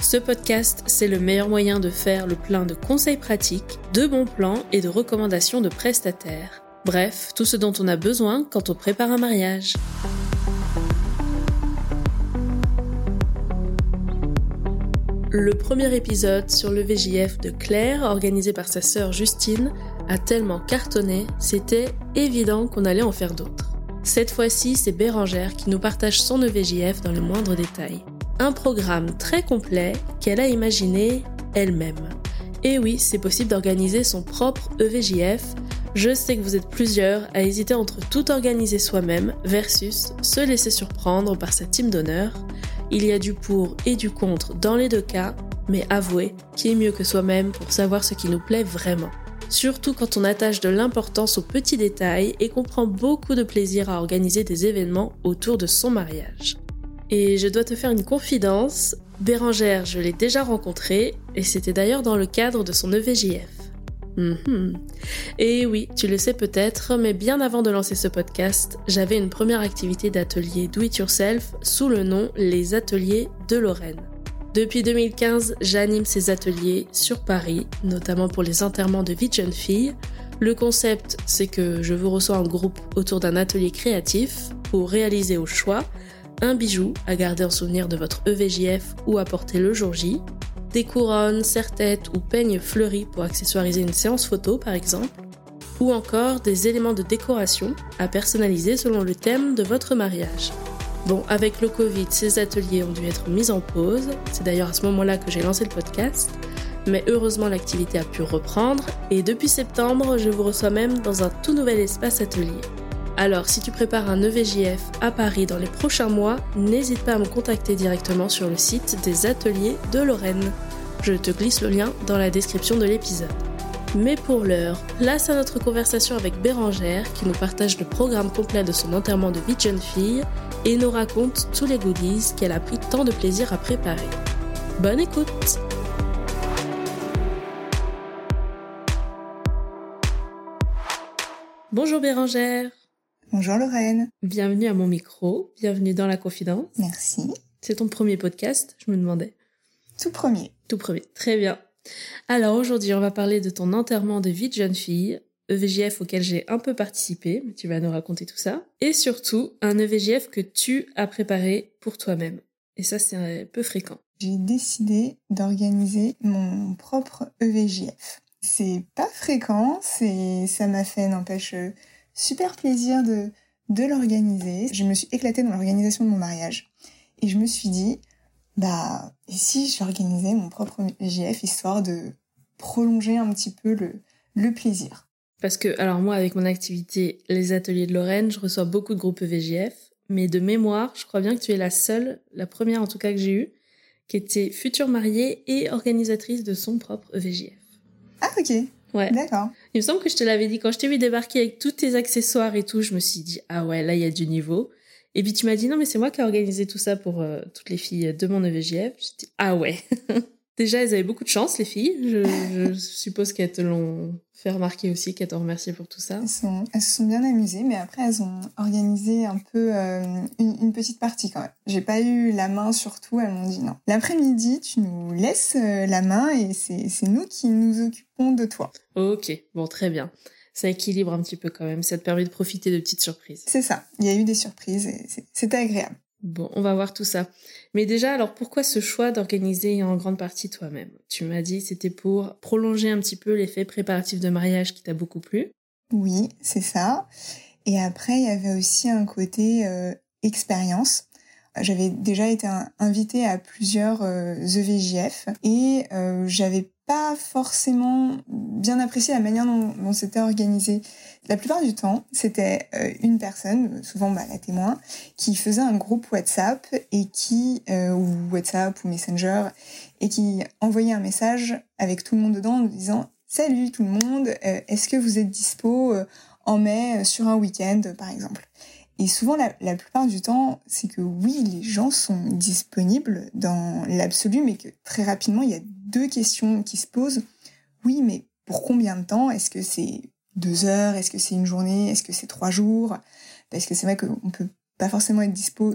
Ce podcast, c'est le meilleur moyen de faire le plein de conseils pratiques, de bons plans et de recommandations de prestataires. Bref, tout ce dont on a besoin quand on prépare un mariage. Le premier épisode sur le VJF de Claire, organisé par sa sœur Justine, a tellement cartonné, c'était évident qu'on allait en faire d'autres. Cette fois-ci, c'est Bérangère qui nous partage son EVJF dans les moindres détails. Un programme très complet qu'elle a imaginé elle-même. Et oui, c'est possible d'organiser son propre EVJF. Je sais que vous êtes plusieurs à hésiter entre tout organiser soi-même versus se laisser surprendre par sa team d'honneur. Il y a du pour et du contre dans les deux cas, mais avouez qui est mieux que soi-même pour savoir ce qui nous plaît vraiment surtout quand on attache de l'importance aux petits détails et qu'on prend beaucoup de plaisir à organiser des événements autour de son mariage. Et je dois te faire une confidence, Bérangère, je l'ai déjà rencontrée, et c'était d'ailleurs dans le cadre de son EVJF. Mhm. Et oui, tu le sais peut-être, mais bien avant de lancer ce podcast, j'avais une première activité d'atelier Do It Yourself sous le nom Les Ateliers de Lorraine. Depuis 2015, j'anime ces ateliers sur Paris, notamment pour les enterrements de vie de jeunes filles. Le concept, c'est que je vous reçois en groupe autour d'un atelier créatif pour réaliser au choix un bijou à garder en souvenir de votre EVJF ou à porter le jour J, des couronnes, serre-têtes ou peignes fleuris pour accessoiriser une séance photo par exemple, ou encore des éléments de décoration à personnaliser selon le thème de votre mariage. Bon, avec le Covid, ces ateliers ont dû être mis en pause. C'est d'ailleurs à ce moment-là que j'ai lancé le podcast. Mais heureusement, l'activité a pu reprendre. Et depuis septembre, je vous reçois même dans un tout nouvel espace atelier. Alors, si tu prépares un EVJF à Paris dans les prochains mois, n'hésite pas à me contacter directement sur le site des ateliers de Lorraine. Je te glisse le lien dans la description de l'épisode. Mais pour l'heure, place à notre conversation avec Bérangère qui nous partage le programme complet de son enterrement de vie de jeune fille et nous raconte tous les goodies qu'elle a pris tant de plaisir à préparer. Bonne écoute Bonjour Bérangère Bonjour Lorraine Bienvenue à mon micro, bienvenue dans la confidence. Merci. C'est ton premier podcast, je me demandais. Tout premier. Tout premier, très bien. Alors aujourd'hui, on va parler de ton enterrement de vie de jeune fille, EVJF auquel j'ai un peu participé, mais tu vas nous raconter tout ça. Et surtout, un EVJF que tu as préparé pour toi-même. Et ça, c'est un peu fréquent. J'ai décidé d'organiser mon propre EVJF. C'est pas fréquent, c'est, ça m'a fait, n'empêche, super plaisir de, de l'organiser. Je me suis éclatée dans l'organisation de mon mariage. Et je me suis dit, bah, et si j'organisais mon propre EVJF histoire de prolonger un petit peu le, le plaisir? Parce que, alors moi, avec mon activité Les Ateliers de Lorraine, je reçois beaucoup de groupes EVJF, mais de mémoire, je crois bien que tu es la seule, la première en tout cas que j'ai eue, qui était future mariée et organisatrice de son propre EVJF. Ah, ok. Ouais. D'accord. Il me semble que je te l'avais dit quand je t'ai vu débarquer avec tous tes accessoires et tout, je me suis dit, ah ouais, là, il y a du niveau. Et puis tu m'as dit, non, mais c'est moi qui ai organisé tout ça pour euh, toutes les filles de mon EVJF. J'ai dit, ah ouais. Déjà, elles avaient beaucoup de chance, les filles. Je, suppose qu'elles te l'ont fait remarquer aussi, qu'elles t'ont remercié pour tout ça. Elles, se sont bien amusées, mais après, elles ont organisé un peu euh, une, petite partie quand même. J'ai pas eu la main sur tout, elles m'ont dit non. L'après-midi, tu nous laisses euh, la main et c'est nous qui nous occupons de toi. Ok, bon, très bien. Ça équilibre un petit peu quand même, ça te permet de profiter de petites surprises. C'est ça, il y a eu des surprises et c'était agréable. Bon, on va voir tout ça. Mais déjà, alors pourquoi ce choix d'organiser en grande partie toi-même? Tu m'as dit c'était pour prolonger un petit peu l'effet préparatif de mariage qui t'a beaucoup plu. Oui, c'est ça. Et après, il y avait aussi un côté euh, expérience. J'avais déjà été invitée à plusieurs EVJF euh, et euh, j'avais pas forcément bien apprécié la manière dont, c'était organisé. La plupart du temps, c'était euh, une personne, souvent bah, la témoin, qui faisait un groupe WhatsApp et qui, euh, ou WhatsApp ou Messenger, et qui envoyait un message avec tout le monde dedans en disant Salut tout le monde, euh, est-ce que vous êtes dispo en mai sur un week-end par exemple? Et souvent, la, plupart du temps, c'est que oui, les gens sont disponibles dans l'absolu, mais que très rapidement, il y a deux questions qui se posent. Oui, mais pour combien de temps? Est-ce que c'est deux heures? Est-ce que c'est une journée? Est-ce que c'est trois jours? Parce que c'est vrai qu'on peut pas forcément être dispo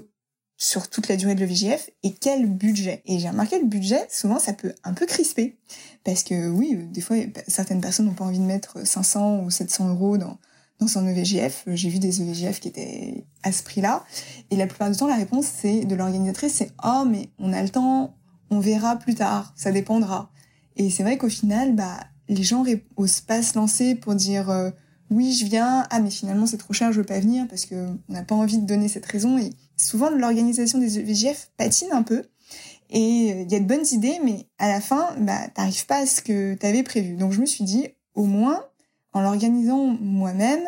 sur toute la durée de l'EVJF et quel budget? Et j'ai remarqué le budget, souvent ça peut un peu crisper. Parce que oui, des fois, certaines personnes n'ont pas envie de mettre 500 ou 700 euros dans, dans son EVJF. J'ai vu des EVJF qui étaient à ce prix-là. Et la plupart du temps, la réponse c'est de l'organisatrice, c'est oh mais on a le temps, on verra plus tard, ça dépendra. Et c'est vrai qu'au final, bah les gens osent pas se lancer pour dire euh, oui je viens, ah mais finalement c'est trop cher, je veux pas venir parce que on n'a pas envie de donner cette raison. Et souvent l'organisation des EVJF patine un peu. Et euh, il y a de bonnes idées, mais à la fin, bah, t'arrives pas à ce que t'avais prévu. Donc je me suis dit, au moins, en l'organisant moi-même,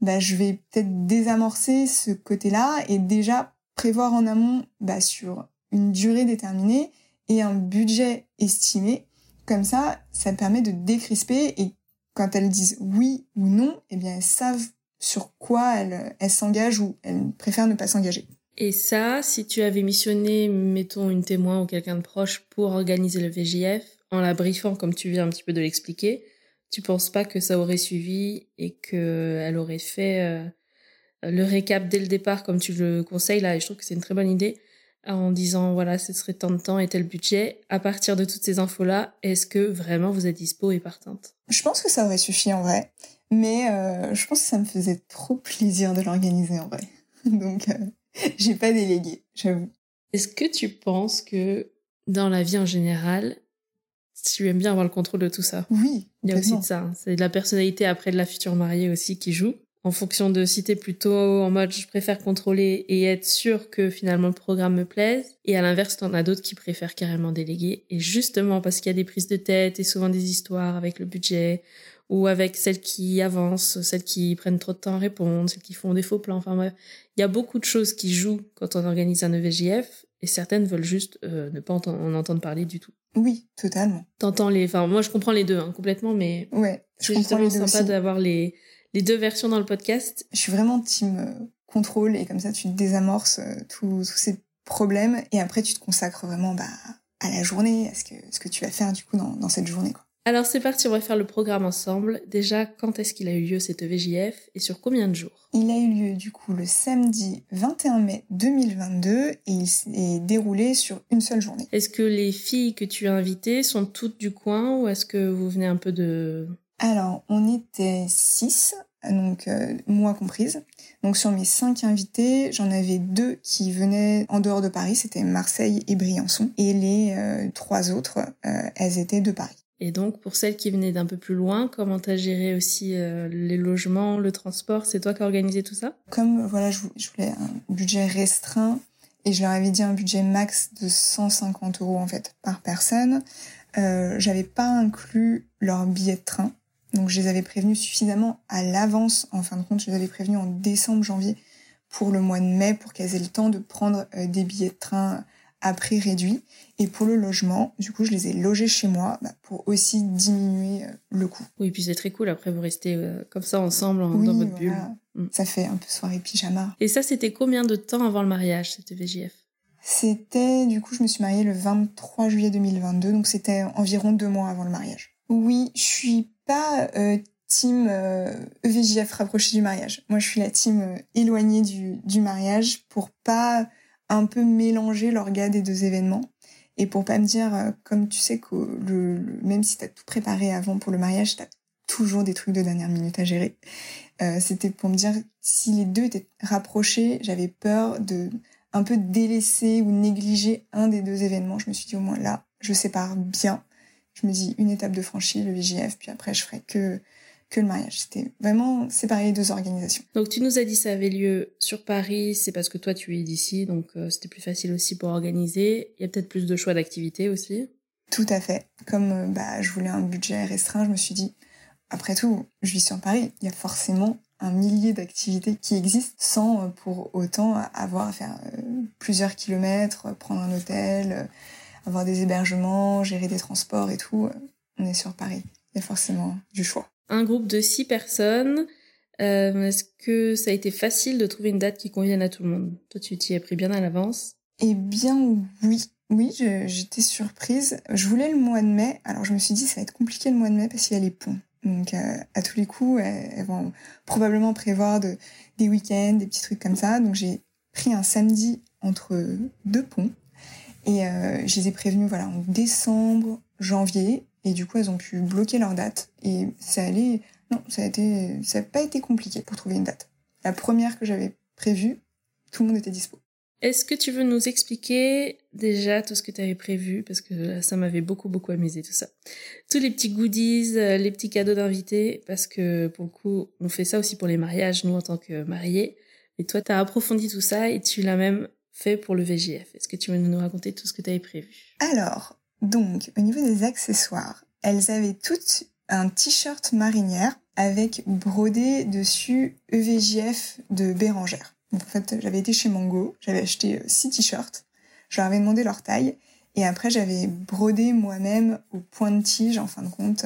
bah, je vais peut-être désamorcer ce côté-là et déjà prévoir en amont bah, sur une durée déterminée et un budget estimé. Comme ça, ça permet de décrisper et quand elles disent oui ou non, eh bien elles savent sur quoi elles s'engagent ou elles préfèrent ne pas s'engager. Et ça, si tu avais missionné, mettons, une témoin ou quelqu'un de proche pour organiser le VJF, en la briefant comme tu viens un petit peu de l'expliquer, tu penses pas que ça aurait suivi et qu'elle aurait fait euh, le récap dès le départ comme tu le conseilles là et je trouve que c'est une très bonne idée en disant voilà ce serait tant de temps et tel budget. À partir de toutes ces infos là est-ce que vraiment vous êtes dispo et partante? Je pense que ça aurait suffi en vrai. Mais euh, je pense que ça me faisait trop plaisir de l'organiser en vrai. Donc euh, j'ai pas délégué j'avoue. Est-ce que tu penses que dans la vie en général tu aimes bien avoir le contrôle de tout ça. Oui. Il y a aussi de ça. Hein. C'est de la personnalité après de la future mariée aussi qui joue. En fonction de si t'es plutôt en mode je préfère contrôler et être sûr que finalement le programme me plaise. Et à l'inverse, t'en as d'autres qui préfèrent carrément déléguer. Et justement parce qu'il y a des prises de tête et souvent des histoires avec le budget ou avec celles qui avancent, celles qui prennent trop de temps à répondre, celles qui font des faux plans. Enfin bref, il y a beaucoup de choses qui jouent quand on organise un EVJF et certaines veulent juste euh, ne pas en entendre parler du tout. Oui, totalement. T'entends les, enfin moi je comprends les deux hein, complètement, mais ouais, c'est justement sympa d'avoir les les deux versions dans le podcast. Je suis vraiment team euh, contrôle et comme ça tu désamorces euh, tous ces problèmes et après tu te consacres vraiment bah, à la journée, à ce que ce que tu vas faire du coup dans, dans cette journée quoi. Alors c'est parti, on va faire le programme ensemble. Déjà, quand est-ce qu'il a eu lieu cette VJF et sur combien de jours? Il a eu lieu du coup le samedi 21 mai 2022 et il s'est déroulé sur une seule journée. Est-ce que les filles que tu as invitées sont toutes du coin ou est-ce que vous venez un peu de... Alors, on était six, donc euh, moi comprise. Donc sur mes cinq invités, j'en avais deux qui venaient en dehors de Paris, c'était Marseille et Briançon. Et les euh, trois autres, euh, elles étaient de Paris. Et donc, pour celles qui venaient d'un peu plus loin, comment t'as géré aussi euh, les logements, le transport? C'est toi qui as organisé tout ça? Comme voilà, je, voulais un budget restreint et je leur avais dit un budget max de 150 euros en fait par personne. Euh, J'avais pas inclus leur billet de train, donc je les avais prévenus suffisamment à l'avance. En fin de compte, je les avais prévenus en décembre, janvier pour le mois de mai pour qu'elles aient le temps de prendre euh, des billets de train à prix réduit. Et pour le logement, du coup, je les ai logés chez moi bah, pour aussi diminuer euh, le coût. Oui, puis c'est très cool. Après, vous restez euh, comme ça ensemble dans votre bulle. Mm. Ça fait un peu soirée pyjama. Et ça, c'était combien de temps avant le mariage, cette VJF C'était, du coup, je me suis mariée le 23 juillet 2022, donc c'était environ deux mois avant le mariage. Oui, je suis pas euh, team EVJF e rapproché du mariage. Moi, je suis la team éloignée du, du mariage pour pas un peu mélanger l'orga des deux événements. Et pour pas me dire, euh, comme tu sais que même si t'as tout préparé avant pour le mariage, t'as toujours des trucs de dernière minute à gérer. Euh, C'était pour me dire, si les deux étaient rapprochés, j'avais peur de un peu délaisser ou négliger un des deux événements. Je me suis dit, au moins là, je sépare bien. Je me dis une étape de franchie, le VJF, puis après je ferai que que le mariage. C'était vraiment séparé les deux organisations. Donc tu nous as dit ça avait lieu sur Paris, c'est parce que toi tu es d'ici, donc euh, c'était plus facile aussi pour organiser. Il y a peut-être plus de choix d'activités aussi. Tout à fait. Comme bah, je voulais un budget restreint, je me suis dit, après tout, je vis sur Paris, il y a forcément un millier d'activités qui existent sans pour autant avoir à faire plusieurs kilomètres, prendre un hôtel, avoir des hébergements, gérer des transports et tout. On est sur Paris. Il y a forcément du choix. Un groupe de six personnes. Euh, est-ce que ça a été facile de trouver une date qui convienne à tout le monde? Toi, tu t'y es pris bien à l'avance Eh bien, oui. Oui, j'étais surprise. Je voulais le mois de mai. Alors, je me suis dit, ça va être compliqué le mois de mai parce qu'il y a les ponts. Donc, euh, à tous les coups, elles, vont probablement prévoir de, des week-ends, des petits trucs comme ça. Donc, j'ai pris un samedi entre deux ponts. Et euh, je les ai prévenus, voilà, en décembre, janvier. Et du coup, elles ont pu bloquer leur date. Et ça allait, non, ça a été, ça n'a pas été compliqué pour trouver une date. La première que j'avais prévue, tout le monde était dispo. Est-ce que tu veux nous expliquer déjà tout ce que tu avais prévu? Parce que ça m'avait beaucoup, beaucoup amusé tout ça. Tous les petits goodies, euh, les petits cadeaux d'invités, parce que pour le coup, on fait ça aussi pour les mariages, nous en tant que mariés. Et toi, tu as approfondi tout ça et tu l'as même fait pour le VJF. Est-ce que tu veux nous raconter tout ce que tu avais prévu? Alors, donc, au niveau des accessoires, elles avaient toutes un t-shirt marinière avec brodé dessus EVJF de Bérangère. Donc, en fait, j'avais été chez Mango, j'avais acheté euh, six t-shirts, je leur avais demandé leur taille, et après j'avais brodé moi-même au point de tige, en fin de compte,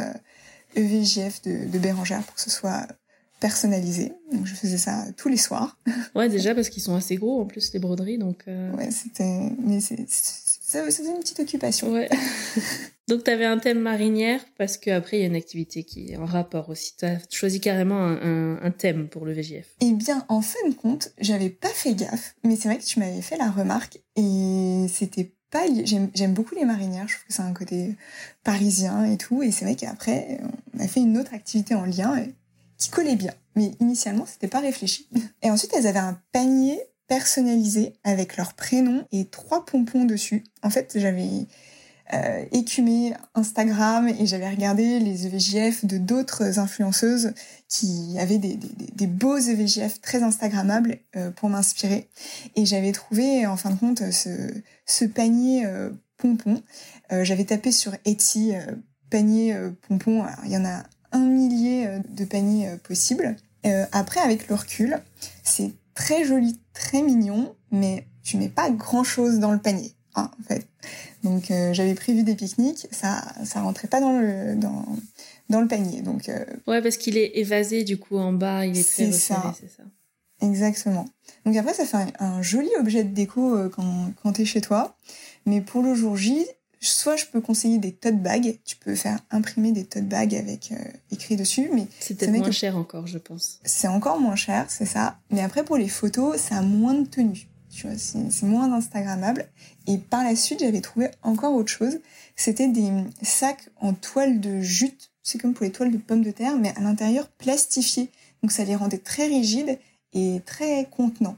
EVJF euh, de, de Bérangère pour que ce soit personnalisé. Donc je faisais ça tous les soirs. Ouais, déjà parce qu'ils sont assez gros en plus les broderies, donc. Euh... Ouais, c'était, mais c'est, c'était une petite occupation. Ouais. donc tu avais un thème marinière parce qu'après il y a une activité qui est en rapport aussi. Tu as choisi carrément un, un, thème pour le VGF. Eh bien, en fin de compte, j'avais pas fait gaffe, mais c'est vrai que tu m'avais fait la remarque et c'était pas j'aime beaucoup les marinières je trouve que c'est un côté parisien et tout et c'est vrai qu'après on a fait une autre activité en lien qui collait bien. Mais initialement, c'était pas réfléchi. Et ensuite, elles avaient un panier personnalisé avec leur prénom et trois pompons dessus. En fait, j'avais euh, écumé Instagram et j'avais regardé les EVJF de d'autres influenceuses qui avaient des, des, beaux EVJF très Instagrammables euh, pour m'inspirer. Et j'avais trouvé, en fin de compte, ce, ce panier euh, pompon. Euh, j'avais tapé sur Etsy panier pompon. il y en a un millier de paniers possibles. Après, avec le recul, c'est très joli, très mignon, mais tu mets pas grand chose dans le panier, hein, en fait. Donc j'avais prévu des pique-niques, ça ça rentrait pas dans le dans dans le panier. Donc ouais, parce qu'il est évasé du coup en bas, il est très resserré, c'est ça. Exactement. Donc après, ça fait un, un joli objet de déco quand quand t'es chez toi, mais pour le jour J, soit je peux conseiller des tote bags. Tu peux faire imprimer des tote bags avec euh, écrit dessus, mais c'est peut-être moins cher encore, je pense. C'est encore moins cher, c'est ça. Mais après pour les photos, ça a moins de tenue. Tu vois, c'est moins instagrammable. Et par la suite, j'avais trouvé encore autre chose. C'était des sacs en toile de jute. C'est comme pour les toiles de pommes de terre, mais à l'intérieur plastifiés. Donc ça les rendait très rigides et très contenants.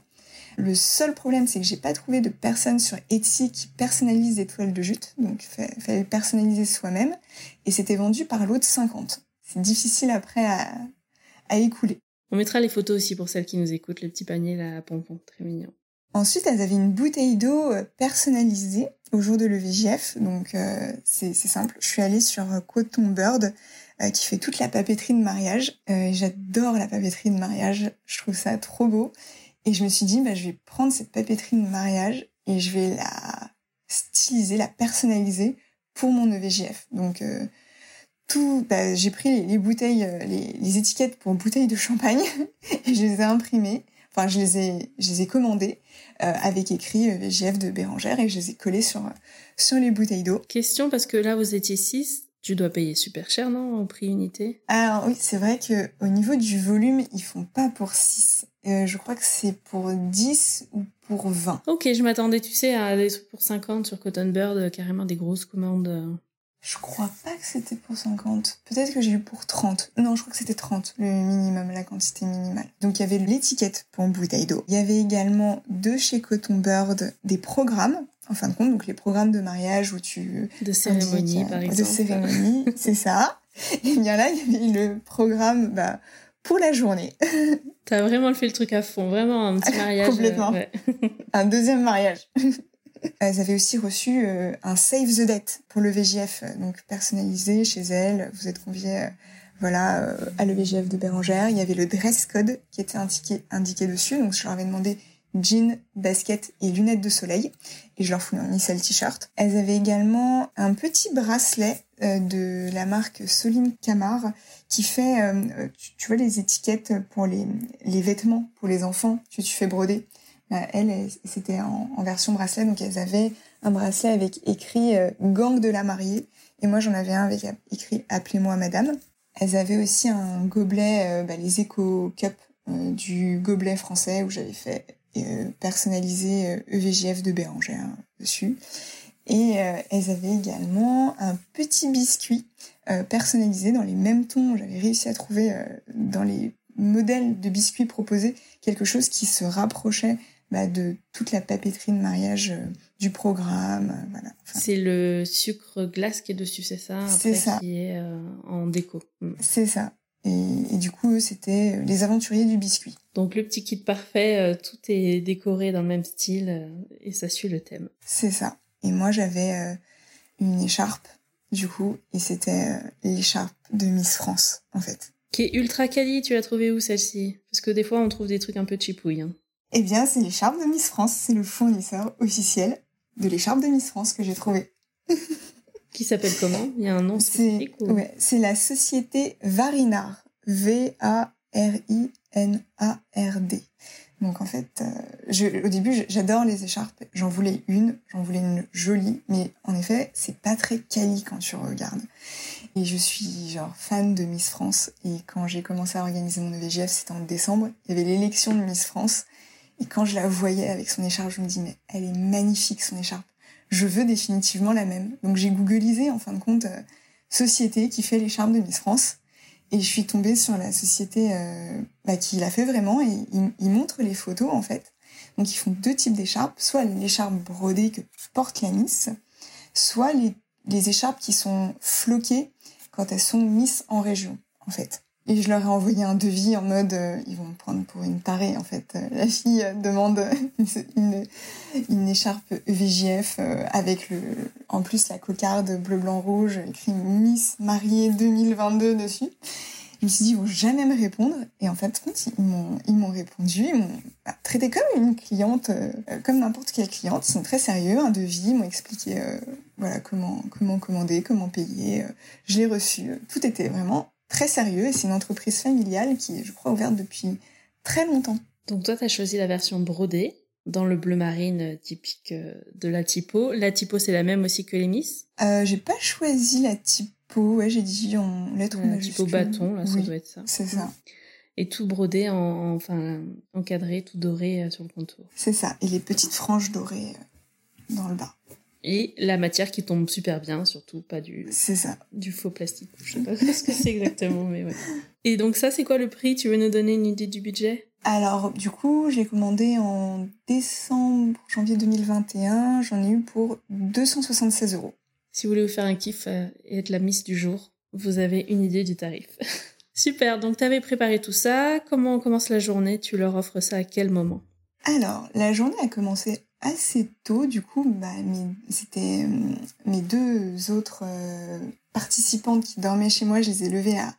Le seul problème, c'est que j'ai pas trouvé de personne sur Etsy qui personnalise des toiles de jute. Donc, il fallait personnaliser soi-même. Et c'était vendu par l'autre 50. C'est difficile après à, à écouler. On mettra les photos aussi pour celles qui nous écoutent, le petit panier là à pompon, très mignon. Ensuite, elles avaient une bouteille d'eau euh, personnalisée au jour de l'EVJF. Donc, euh, c'est simple. Je suis allée sur euh, Coton Bird, euh, qui fait toute la papeterie de mariage. Euh, J'adore la papeterie de mariage. Je trouve ça trop beau. Et je me suis dit, bah, je vais prendre cette papeterie de mariage et je vais la styliser, la personnaliser pour mon EVJF. Donc, euh, tout, bah, j'ai pris les, bouteilles, euh, les, les, étiquettes pour bouteilles de champagne et je les ai imprimées. Enfin, je les ai, je les ai commandées euh, avec écrit EVJF de Bérangère et je les ai collées sur sur les bouteilles d'eau. Question parce que là vous étiez 6 tu dois payer super cher, non, au prix unité? Alors oui, c'est vrai que au niveau du volume, ils font pas pour 6. Euh, je crois que c'est pour 10 ou pour 20. Ok, je m'attendais, tu sais, à des trucs pour 50 sur Cotton Bird, euh, carrément des grosses commandes. Euh. Je crois pas que c'était pour 50. Peut-être que j'ai eu pour 30. Non, je crois que c'était 30, le minimum, la quantité minimale. Donc il y avait l'étiquette pour une bouteille d'eau. Il y avait également de chez Cotton Bird des programmes en fin de compte, donc les programmes de mariage où tu... De cérémonie, par exemple. De cérémonie, c'est ça. Et bien là, il y avait le programme bah, pour la journée. T'as vraiment fait le truc à fond, vraiment un petit mariage. Complètement. un deuxième mariage. elles avaient aussi reçu un Save the Date pour le VJF, donc personnalisé chez elles. Vous êtes conviés voilà, à le VJF de Bérangère. Il y avait le dress code qui était indiqué, indiqué dessus, donc je leur avais demandé jeans, baskets et lunettes de soleil. Et je leur fournissais le t-shirt. Elles avaient également un petit bracelet euh, de la marque Soline Camar qui fait, euh, tu, vois, les étiquettes pour les, les vêtements pour les enfants que tu fais broder. Elles, c'était en, version bracelet, donc elles avaient un bracelet avec écrit euh, Gang de la mariée. Et moi, j'en avais un avec écrit Appelez-moi madame. Elles avaient aussi un gobelet, bah, les Eco Cup du gobelet français où j'avais fait euh, personnalisé EVJF euh, e de Bérangère dessus. Et euh, elles avaient également un petit biscuit personnalisé dans les mêmes tons. J'avais réussi à trouver dans les modèles de biscuits proposés quelque chose qui se rapprochait bah, de toute la papeterie de mariage du programme. voilà. c'est le sucre glace qui est dessus, c'est ça C'est ça. Qui est en déco. Mm. C'est ça. Et, du coup, c'était euh, les aventuriers du biscuit. Donc le petit kit parfait, euh, tout est décoré dans le même style euh, et ça suit le thème. C'est ça. Et moi, j'avais une écharpe, du coup, et c'était l'écharpe de Miss France, en fait. Qui est ultra quali, tu l'as trouvée où celle-ci? Parce que des fois, on trouve des trucs un peu chipouilles. Hein. Eh bien, c'est l'écharpe de Miss France, c'est le fournisseur officiel de l'écharpe de Miss France que j'ai trouvé. Qui s'appelle comment? Il y a un nom spécifique ou... ouais, C'est la société Varinard. V-A-R-I-N-A-R-D. Donc en fait, euh, je, au début, j'adore les écharpes. J'en voulais une, j'en voulais une jolie, mais en effet, c'est pas très quali quand tu regardes. Et je suis genre fan de Miss France. Et quand j'ai commencé à organiser mon EVGF, c'était en décembre. Il y avait l'élection de Miss France. Et quand je la voyais avec son écharpe, je me dis mais elle est magnifique son écharpe je veux définitivement la même. Donc j'ai googlisé en fin de compte euh, société qui fait les charmes de Miss France et je suis tombée sur la société euh, bah, qui l'a fait vraiment et ils, montrent les photos en fait. Donc ils font deux types d'écharpes, soit l'écharpe brodée que porte la Miss, soit les, les écharpes qui sont floquées quand elles sont Miss en région en fait. Et je leur ai envoyé un devis en mode, euh, ils vont me prendre pour une tarée en fait. Euh, la fille euh, demande une, écharpe VJF avec le, en plus la cocarde bleu blanc rouge écrit Miss mariée 2022 dessus. Je me suis dit ils vont jamais me répondre et en fait ils m'ont ils m'ont répondu, ils m'ont bah, traité comme une cliente, comme n'importe quelle cliente. Ils sont très sérieux, un devis, ils m'ont expliqué voilà comment comment commander, comment payer. je l'ai reçu, tout était vraiment très sérieux et c'est une entreprise familiale qui est, je crois, ouverte depuis très longtemps. Donc toi, tu as choisi la version brodée dans le bleu marine typique euh, de la typo. La typo, c'est la même aussi que les Miss? Euh, J'ai pas choisi la typo, ouais, j'ai dit en lettres La typo bâton, là, ça doit être ça. C'est ça. Et tout brodé, en, enfin, encadré, tout doré euh, sur le contour. C'est ça, et les petites franges dorées dans le bas. Et la matière qui tombe super bien, surtout pas du. Ça. Du faux plastique. Je sais pas ce que c'est exactement, mais ouais. Et donc ça, c'est quoi le prix? Tu veux nous donner une idée du budget? Alors, du coup, j'ai commandé en décembre, janvier 2021. J'en ai eu pour 276 euros. Si vous voulez vous faire un kiff euh, et être la miss du jour, vous avez une idée du tarif. Super, donc tu avais préparé tout ça. Comment on commence la journée? Tu leur offres ça à quel moment? Alors, la journée a commencé assez tôt, du coup, bah, c'était euh, mes deux autres euh, participantes qui dormaient chez moi, je les ai levées à,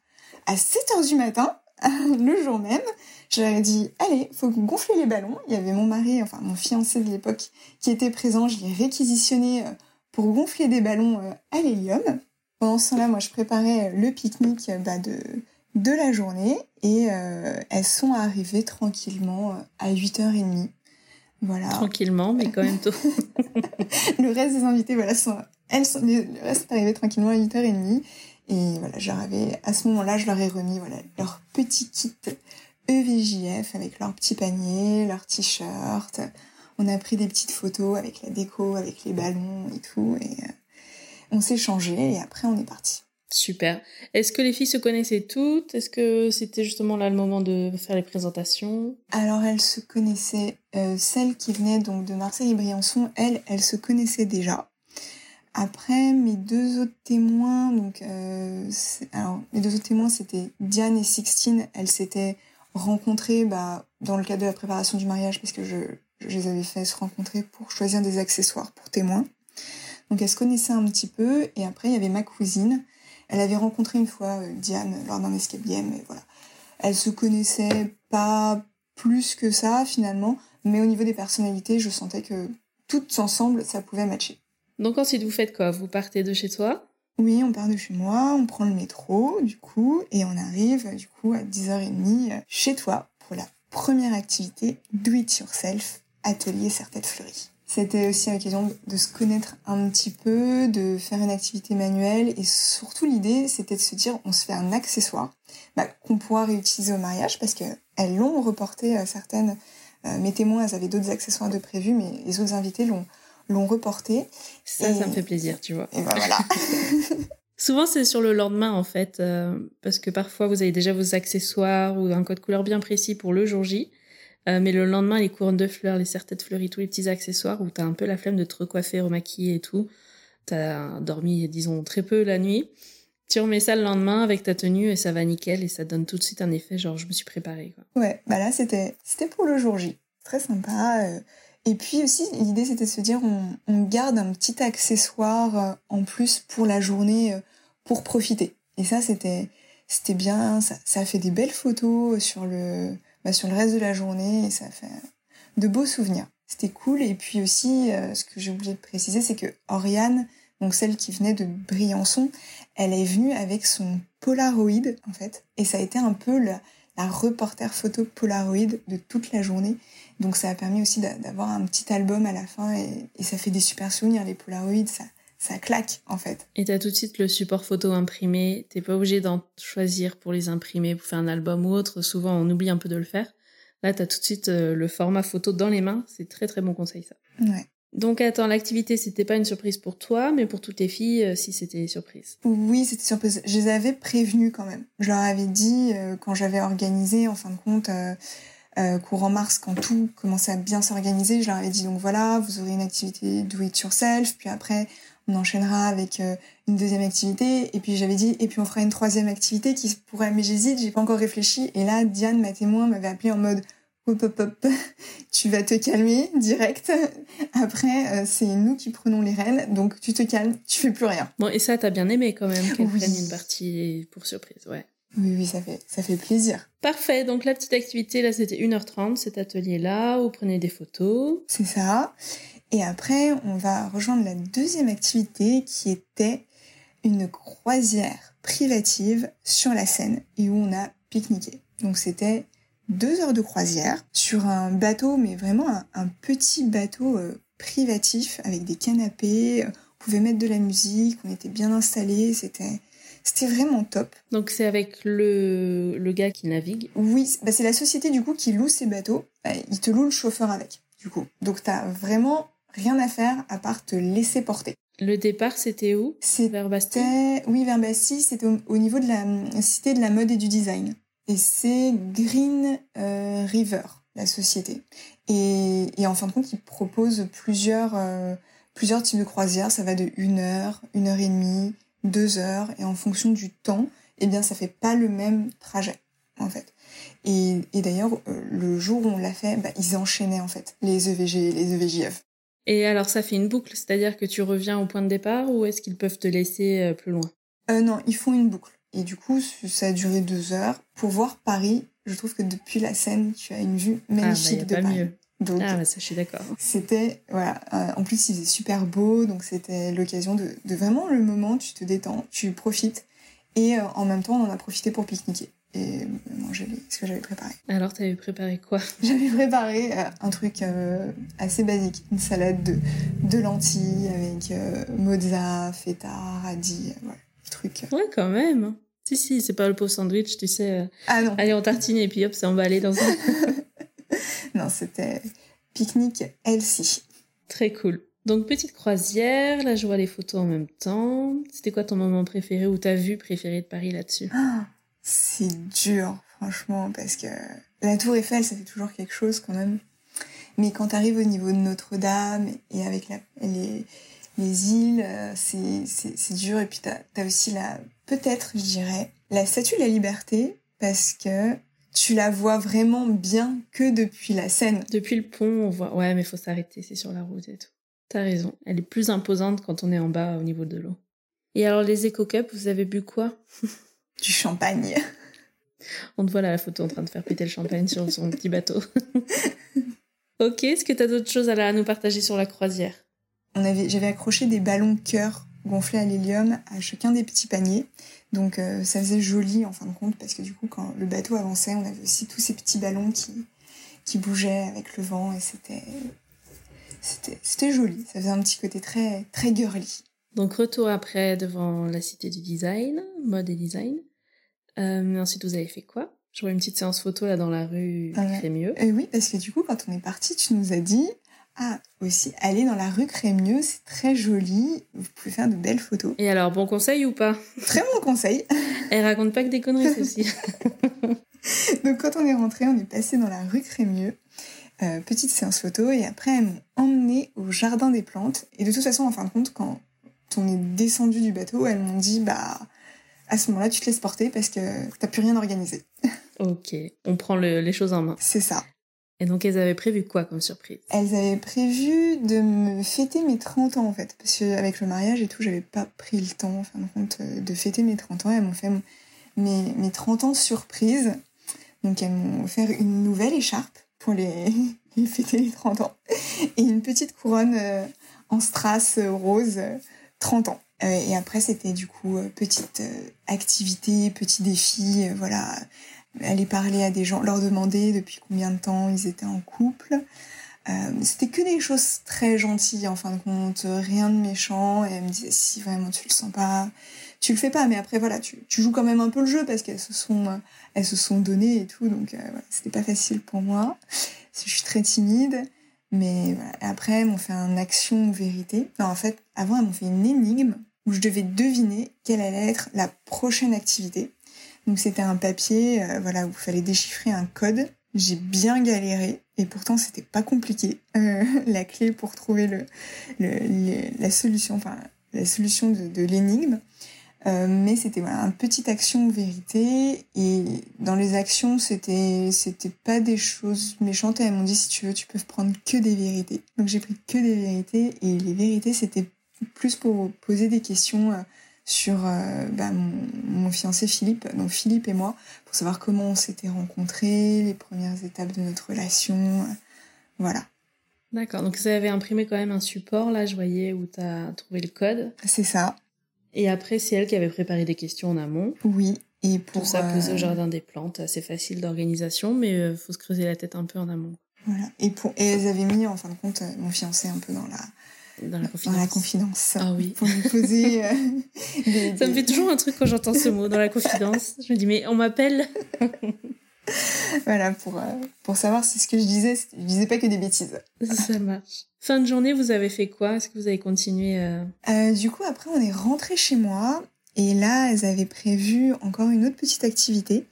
à 7 heures du matin, le jour même. Je leur ai dit, allez, faut gonfler les ballons. Il y avait mon mari, enfin mon fiancé de l'époque, qui était présent. Je l'ai réquisitionné euh, pour gonfler des ballons à l'hélium. Pendant ce temps-là, moi, je préparais le pique-nique bah, de, de la journée et elles sont arrivées tranquillement à 8h30 voilà. Tranquillement, mais quand même tôt. le reste des invités, voilà, sont, elles sont, le reste est arrivé tranquillement à 8h30. Et voilà, j'arrivais, à ce moment-là, je leur ai remis, voilà, leur petit kit EVJF avec leur petit panier, leur t-shirt. On a pris des petites photos avec la déco, avec les ballons et tout. Et euh, on s'est changé et après, on est parti. Super. Est-ce que les filles se connaissaient toutes? Est-ce que c'était justement là le moment de faire les présentations? Alors elles se connaissaient. Euh, celle qui venait donc de Marseille et Briançon, elle, elle se connaissait déjà. Après, mes deux autres témoins, donc euh, alors mes deux autres témoins, c'était Diane et Sixtine. Elles s'étaient rencontrées bah, dans le cadre de la préparation du mariage parce que je Je les avais fait se rencontrer pour choisir des accessoires pour témoins. Donc elles se connaissaient un petit peu et après il y avait ma cousine. Elle avait rencontré une fois euh, Diane lors d'un escape game et voilà. Elles se connaissaient pas plus que ça finalement, mais au niveau des personnalités, je sentais que toutes ensemble, ça pouvait matcher. Donc ensuite, vous faites quoi? Vous partez de chez toi? Oui, on part de chez moi, on prend le métro, du coup, et on arrive, du coup, à 10h30 euh, chez toi pour la première activité Do It Yourself, atelier Serre-Tête Fleurie. C'était aussi l'occasion de se connaître un petit peu, de faire une activité manuelle et surtout l'idée c'était de se dire on se fait un accessoire bah, qu'on pourra réutiliser au mariage parce qu'elles l'ont reporté certaines euh, mes témoins elles avaient d'autres accessoires de prévu mais les autres invités l'ont l'ont reporté. Ça, ça me fait plaisir, tu vois. Et ben voilà. Souvent, c'est sur le lendemain, en fait, euh, parce que parfois, vous avez déjà vos accessoires ou un code couleur bien précis pour le jour J. Euh, mais le lendemain, les couronnes de fleurs, les serre-têtes fleuries, tous les petits accessoires où t'as un peu la flemme de te recoiffer, remaquiller et tout. T'as dormi, disons, très peu la nuit. Tu remets ça le lendemain avec ta tenue et ça va nickel et ça donne tout de suite un effet genre je me suis préparée. Quoi. Ouais, bah là c'était c'était pour le jour J. Très sympa. Euh, et puis aussi, l'idée, c'était de se dire, on, garde un petit accessoire euh, en plus pour la journée, pour profiter. Et ça, c'était, c'était bien. Ça, ça fait des belles photos sur le, bah, sur le reste de la journée et ça fait de beaux souvenirs. C'était cool. Et puis aussi, euh, ce que j'ai oublié de préciser, c'est que Oriane, donc celle qui venait de Briançon, elle est venue avec son Polaroid, en fait. Et ça a été un peu la, la reporter photo Polaroid de toute la journée. Donc ça a permis aussi d'avoir un petit album à la fin et, ça fait des super souvenirs. Les Polaroids, ça, ça claque en fait. Et t'as tout de suite le support photo imprimé. T'es pas obligé d'en choisir pour les imprimer, pour faire un album ou autre. Souvent, on oublie un peu de le faire. Là, t'as tout de suite euh, le format photo dans les mains. C'est très très bon conseil ça. Ouais. Donc attends, l'activité c'était pas une surprise pour toi, mais pour toutes les filles, euh, si c'était surprise. Oui, c'était surprise. Je les avais prévenues quand même. Je leur avais dit euh, quand j'avais organisé, en fin de compte, euh, courant mars, quand tout commençait à bien s'organiser, je leur avais dit donc voilà, vous aurez une activité do it yourself, puis après on enchaînera avec euh, une deuxième activité, et puis j'avais dit et puis on fera une troisième activité qui pourrait, mais j'hésite, j'ai pas encore réfléchi, et là Diane, ma témoin, m'avait appelé en mode hop hop hop, tu vas te calmer direct. Après, euh, c'est nous qui prenons les rênes, donc tu te calmes, tu fais plus rien. Bon, et ça, t'as bien aimé quand même qu'elle prenne une partie pour surprise, ouais. Oui, oui, ça fait, ça fait plaisir. Parfait. Donc, la petite activité, là, c'était 1h30, cet atelier-là. Vous prenez des photos. C'est ça. Et après, on va rejoindre la deuxième activité qui était une croisière privative sur la Seine et où on a pique-niqué. Donc, c'était deux heures de croisière sur un bateau, mais vraiment un, petit bateau euh, privatif avec des canapés. On pouvait mettre de la musique, on était bien installés. C'était, c'était vraiment top. Donc c'est avec le, le gars qui navigue? Oui, bah c'est la société du coup qui loue ces bateaux. Bah, il te loue le chauffeur avec, du coup. Donc t'as vraiment rien à faire à part te laisser porter. Le départ, c'était où? Vers Bastille? Oui, vers Bastille. C'était au, niveau de la cité de la mode et du design. Et c'est Green euh, River, la société. Et, et, en fin de compte, ils proposent plusieurs, euh, plusieurs types de croisières. Ça va de une heure, une heure et demie, deux heures, et en fonction du temps, eh bien, ça fait pas le même trajet, en fait. Et, et d'ailleurs, euh, le jour où on l'a fait, bah, ils enchaînaient, en fait, les EVG et les EVJF. Et alors, ça fait une boucle, c'est-à-dire que tu reviens au point de départ, ou est-ce qu'ils peuvent te laisser euh, plus loin? Euh, Non, ils font une boucle. Et du coup, ça a duré deux heures. Pour voir Paris, je trouve que depuis la Seine, tu as une vue ah, bah, magnifique de pas Paris. Mieux. Donc, ah, ça, je suis d'accord. C'était, voilà. Euh, en plus, il faisait super beau, donc c'était l'occasion de, de, vraiment le moment, tu te détends, tu profites. Et euh, en même temps, on en a profité pour pique-niquer et manger ce que j'avais préparé. Alors, t'avais préparé quoi? J'avais préparé euh, un truc assez basique, une salade de, de lentilles avec mozza, feta, radis, voilà, truc. Ouais, quand même. Si, si, c'est pas le pot sandwich, tu sais. Ah non. Allez, on tartine et puis hop, c'est emballé dans un. non, c'était pique-nique Elsie. Très cool. Donc petite croisière, là je vois les photos en même temps. C'était quoi ton moment préféré ou ta vue préférée de Paris là-dessus? Ah, C'est dur, franchement, parce que la Tour Eiffel, ça fait toujours quelque chose quand même. Mais quand tu arrives au niveau de Notre-Dame et avec les, les îles, euh, c'est dur. Et puis tu as, aussi la, peut-être, je dirais, la Statue de la Liberté, parce que tu la vois vraiment bien que depuis la scène. Depuis le pont, on voit. Ouais, mais faut s'arrêter, c'est sur la route et tout. T'as raison. Elle est plus imposante quand on est en bas au niveau de l'eau. Et alors, les Eco Cup, vous avez bu quoi? Du champagne. On te voit là la photo en train de faire péter le champagne sur son petit bateau. ok, est-ce que t'as d'autres choses à, nous partager sur la croisière? On avait, J'avais accroché des ballons cœur gonflés à l'hélium à chacun des petits paniers. Donc euh, ça faisait joli en fin de compte parce que du coup quand le bateau avançait, on avait aussi tous ces petits ballons qui, qui bougeaient avec le vent et c'était c'était joli. Ça faisait un petit côté très très girly. Donc retour après devant la cité du design, mode et design. Euh, ensuite vous avez fait quoi? Je vois une petite séance photo là dans la rue Crémieux. Euh, oui parce que du coup quand on est parti, tu nous as dit ah, aussi, aller dans la rue Crémieux, c'est très joli. Vous pouvez faire de belles photos. Et alors, bon conseil ou pas? Très bon conseil. Elle raconte pas que des conneries, aussi. Donc, quand on est rentré, on est passé dans la rue Crémieux. Euh, petite séance photo. Et après, elles m'ont emmené au jardin des plantes. Et de toute façon, en fin de compte, quand on est descendu du bateau, elles m'ont dit, bah, à ce moment-là, tu te laisses porter parce que t'as plus rien organisé. Ok, on prend les choses en main. C'est ça. Et donc, elles avaient prévu quoi comme surprise? Elles avaient prévu de me fêter mes 30 ans, en fait. Parce qu'avec le mariage et tout, j'avais pas pris le temps, en fin de compte, euh, de fêter mes 30 ans. Elles m'ont fait mes, mes 30 ans surprise. Donc, elles m'ont offert une nouvelle écharpe pour les, fêter les 30 ans. Et une petite couronne euh, en strass euh, rose, 30 ans. Et après, c'était du coup petite activité, petit défi, voilà aller parler à des gens, leur demander depuis combien de temps ils étaient en couple. Euh, c'était que des choses très gentilles en fin de compte, rien de méchant. Et elle me disait si vraiment tu le sens pas, tu le fais pas. Mais après voilà, tu, tu joues quand même un peu le jeu parce qu'elles se sont, elles se sont données et tout. Donc euh, voilà, c'était pas facile pour moi. Je suis très timide. Mais après, elles m'ont fait un action vérité. Non, en fait, avant, elles m'ont fait une énigme où je devais deviner quelle allait être la prochaine activité. Donc c'était un papier, euh, voilà, où il fallait déchiffrer un code. J'ai bien galéré et pourtant c'était pas compliqué. Euh, la clé pour trouver le, la solution, enfin la solution de, l'énigme. Euh, mais c'était voilà, un petite action vérité et dans les actions c'était c'était pas des choses méchantes et elles m'ont dit si tu veux tu peux prendre que des vérités donc j'ai pris que des vérités et les vérités c'était plus pour poser des questions sur euh, bah, mon, fiancé Philippe, donc Philippe et moi, pour savoir comment on s'était rencontrés, les premières étapes de notre relation. Euh, voilà. D'accord, donc vous avez imprimé quand même un support, là, je voyais, où tu as trouvé le code. C'est ça. Et après, c'est elle qui avait préparé des questions en amont. Oui, et pour... Tout ça posé au euh, jardin des plantes, assez facile d'organisation, mais il faut se creuser la tête un peu en amont. Voilà, et, pour... et elles avaient mis, en fin de compte, mon fiancé un peu dans la dans la confidence. Dans la confidence. Ah oui. Pour lui poser. Euh, Ça me fait toujours un truc quand j'entends ce mot, dans la confidence. Je me dis, mais on m'appelle. voilà, pour, euh, pour savoir si ce que je disais, je disais pas que des bêtises. Ça marche. Fin de journée, vous avez fait quoi? Est-ce que vous avez continué euh? Du coup, après, on est rentré chez moi. Et là, elles avaient prévu encore une autre petite activité.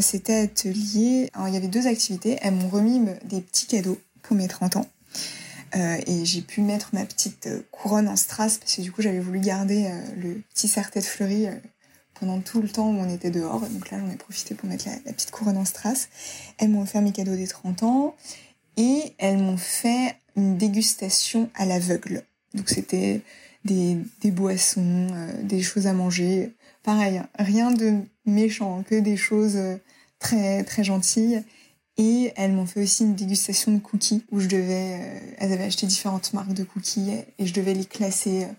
C'était atelier. Alors, il y avait deux activités. Elles m'ont remis des petits cadeaux pour mes 30 ans. Euh, et j'ai pu mettre ma petite euh, couronne en strass parce que du coup j'avais voulu garder euh, le petit serre-tête fleuri pendant tout le temps où on était dehors. Donc là j'en ai profité pour mettre la, petite couronne en strass. Elles m'ont offert mes cadeaux des 30 ans et elles m'ont fait une dégustation à l'aveugle. Donc c'était des, des boissons, des choses à manger. Pareil, hein, rien de méchant, que des choses très très gentilles. Et elles m'ont fait aussi une dégustation de cookies où je devais, euh, elles avaient acheté différentes marques de cookies et je devais les classer euh,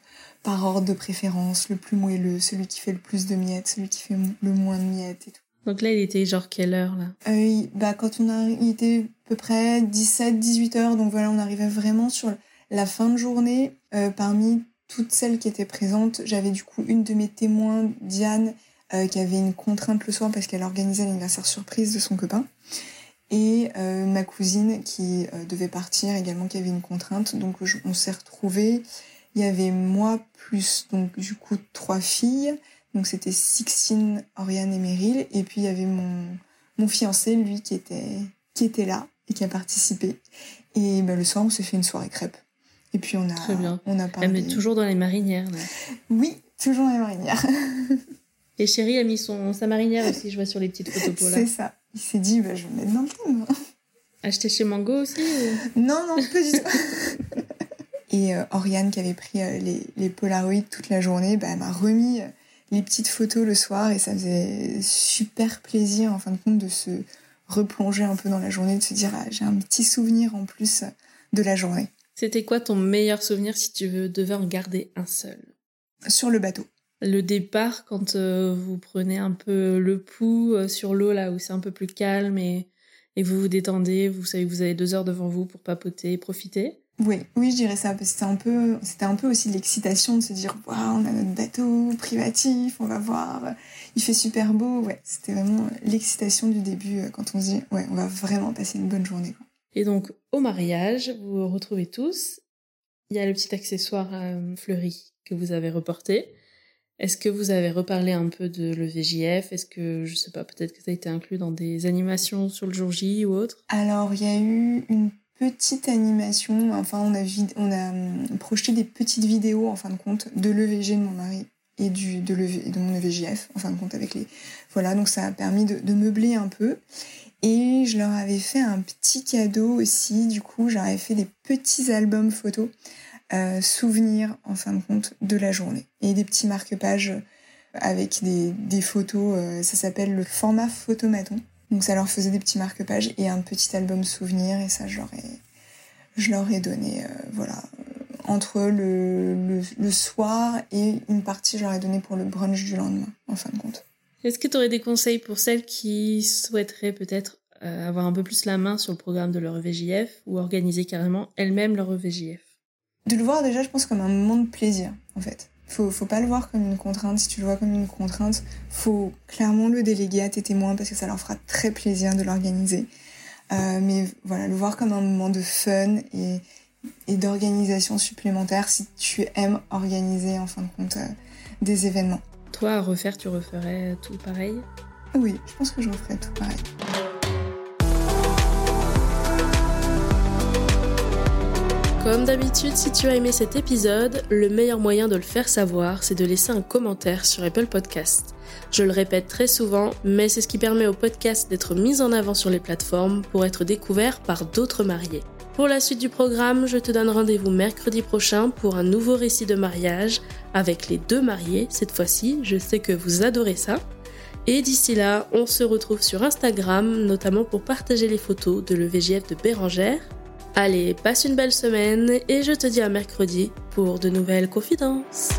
par ordre de préférence, le plus moelleux, celui qui fait le plus de miettes, celui qui fait le moins de miettes et tout. Donc là, il était genre quelle heure là? Euh, Bah quand on a, il était à peu près 17-18 heures, donc voilà, on arrivait vraiment sur la fin de journée. Euh, parmi toutes celles qui étaient présentes, j'avais du coup une de mes témoins, Diane, qui avait une contrainte le soir parce qu'elle organisait l'anniversaire surprise de son copain et euh, ma cousine qui euh, devait partir également, qui avait une contrainte. Donc on s'est retrouvés. Il y avait moi plus donc du coup trois filles. Donc c'était Sixtine, Oriane et Meryl. Et puis il y avait mon mon fiancé, lui, qui était qui était là et qui a participé. Et ben, le soir, on s'est fait une soirée crêpe. Et puis on a Très bien. on a parlé. Elle met toujours dans les marinières. Là. Oui, toujours dans les marinières. Et Chérie a mis son, sa marinière aussi, je vois sur les petites photos. C'est ça. il s'est dit, bah, je vais me mettre dans le thème. Acheter chez Mango aussi Non, non, pas du tout. Et euh, Oriane, qui avait pris euh, les, les Polaroids toute la journée, bah, m'a remis euh, les petites photos le soir et ça faisait super plaisir, en fin de compte, de se replonger un peu dans la journée, de se dire, ah, j'ai un petit souvenir en plus de la journée. C'était quoi ton meilleur souvenir si tu devais en garder un seul? Sur le bateau. Le départ, quand vous prenez un peu le pouls sur l'eau, là où c'est un peu plus calme et et vous vous détendez, vous savez que vous avez deux heures devant vous pour papoter et profiter. Oui, oui, je dirais ça, parce que c'était un peu, c'était un peu aussi l'excitation de se dire, waouh, on a notre bateau privatif, on va voir, il fait super beau, ouais, c'était vraiment l'excitation du début euh, quand on se dit, ouais, on va vraiment passer une bonne journée. Et donc, au mariage, vous vous retrouvez tous, il y a le petit accessoire euh, fleuri que vous avez reporté. Est-ce que vous avez reparlé un peu de l'EVJF Est-ce que, je sais pas, peut-être que ça a été inclus dans des animations sur le jour J ou autre? Alors, il y a eu une petite animation. Enfin, on a, hum, projeté des petites vidéos, en fin de compte, de l'EVG de mon mari et de, mon EVJF, en fin de compte, avec les... Voilà, donc ça a permis de, de meubler un peu. Et je leur avais fait un petit cadeau aussi, du coup, j'avais fait des petits albums photos euh, souvenirs en fin de compte de la journée. Et des petits marque-pages avec des, photos, euh, ça s'appelle le format photomaton. Donc ça leur faisait des petits marque-pages et un petit album souvenir et ça je leur ai, je leur ai donné, euh, voilà, entre le, le, soir et une partie je leur ai donné pour le brunch du lendemain, en fin de compte. Est-ce que tu aurais des conseils pour celles qui souhaiteraient peut-être avoir un peu plus la main sur le programme de leur EVJF ou organiser carrément elles-mêmes leur EVJF de le voir déjà, je pense, comme un moment de plaisir, en fait. Faut, faut pas le voir comme une contrainte. Si tu le vois comme une contrainte, faut clairement le déléguer à tes témoins parce que ça leur fera très plaisir de l'organiser. Euh, mais voilà, le voir comme un moment de fun et, et d'organisation supplémentaire si tu aimes organiser, en fin de compte, euh, des événements. Toi, à refaire, tu referais tout pareil? Oui, je pense que je referais tout pareil. Comme d'habitude, si tu as aimé cet épisode, le meilleur moyen de le faire savoir, c'est de laisser un commentaire sur Apple Podcast. Je le répète très souvent, mais c'est ce qui permet au podcast d'être mis en avant sur les plateformes pour être découvert par d'autres mariés. Pour la suite du programme, je te donne rendez-vous mercredi prochain pour un nouveau récit de mariage avec les deux mariés. Cette fois-ci, je sais que vous adorez ça. Et d'ici là, on se retrouve sur Instagram, notamment pour partager les photos de l'EVGF de Bérangère Allez, passe une belle semaine et je te dis à mercredi pour de nouvelles confidences.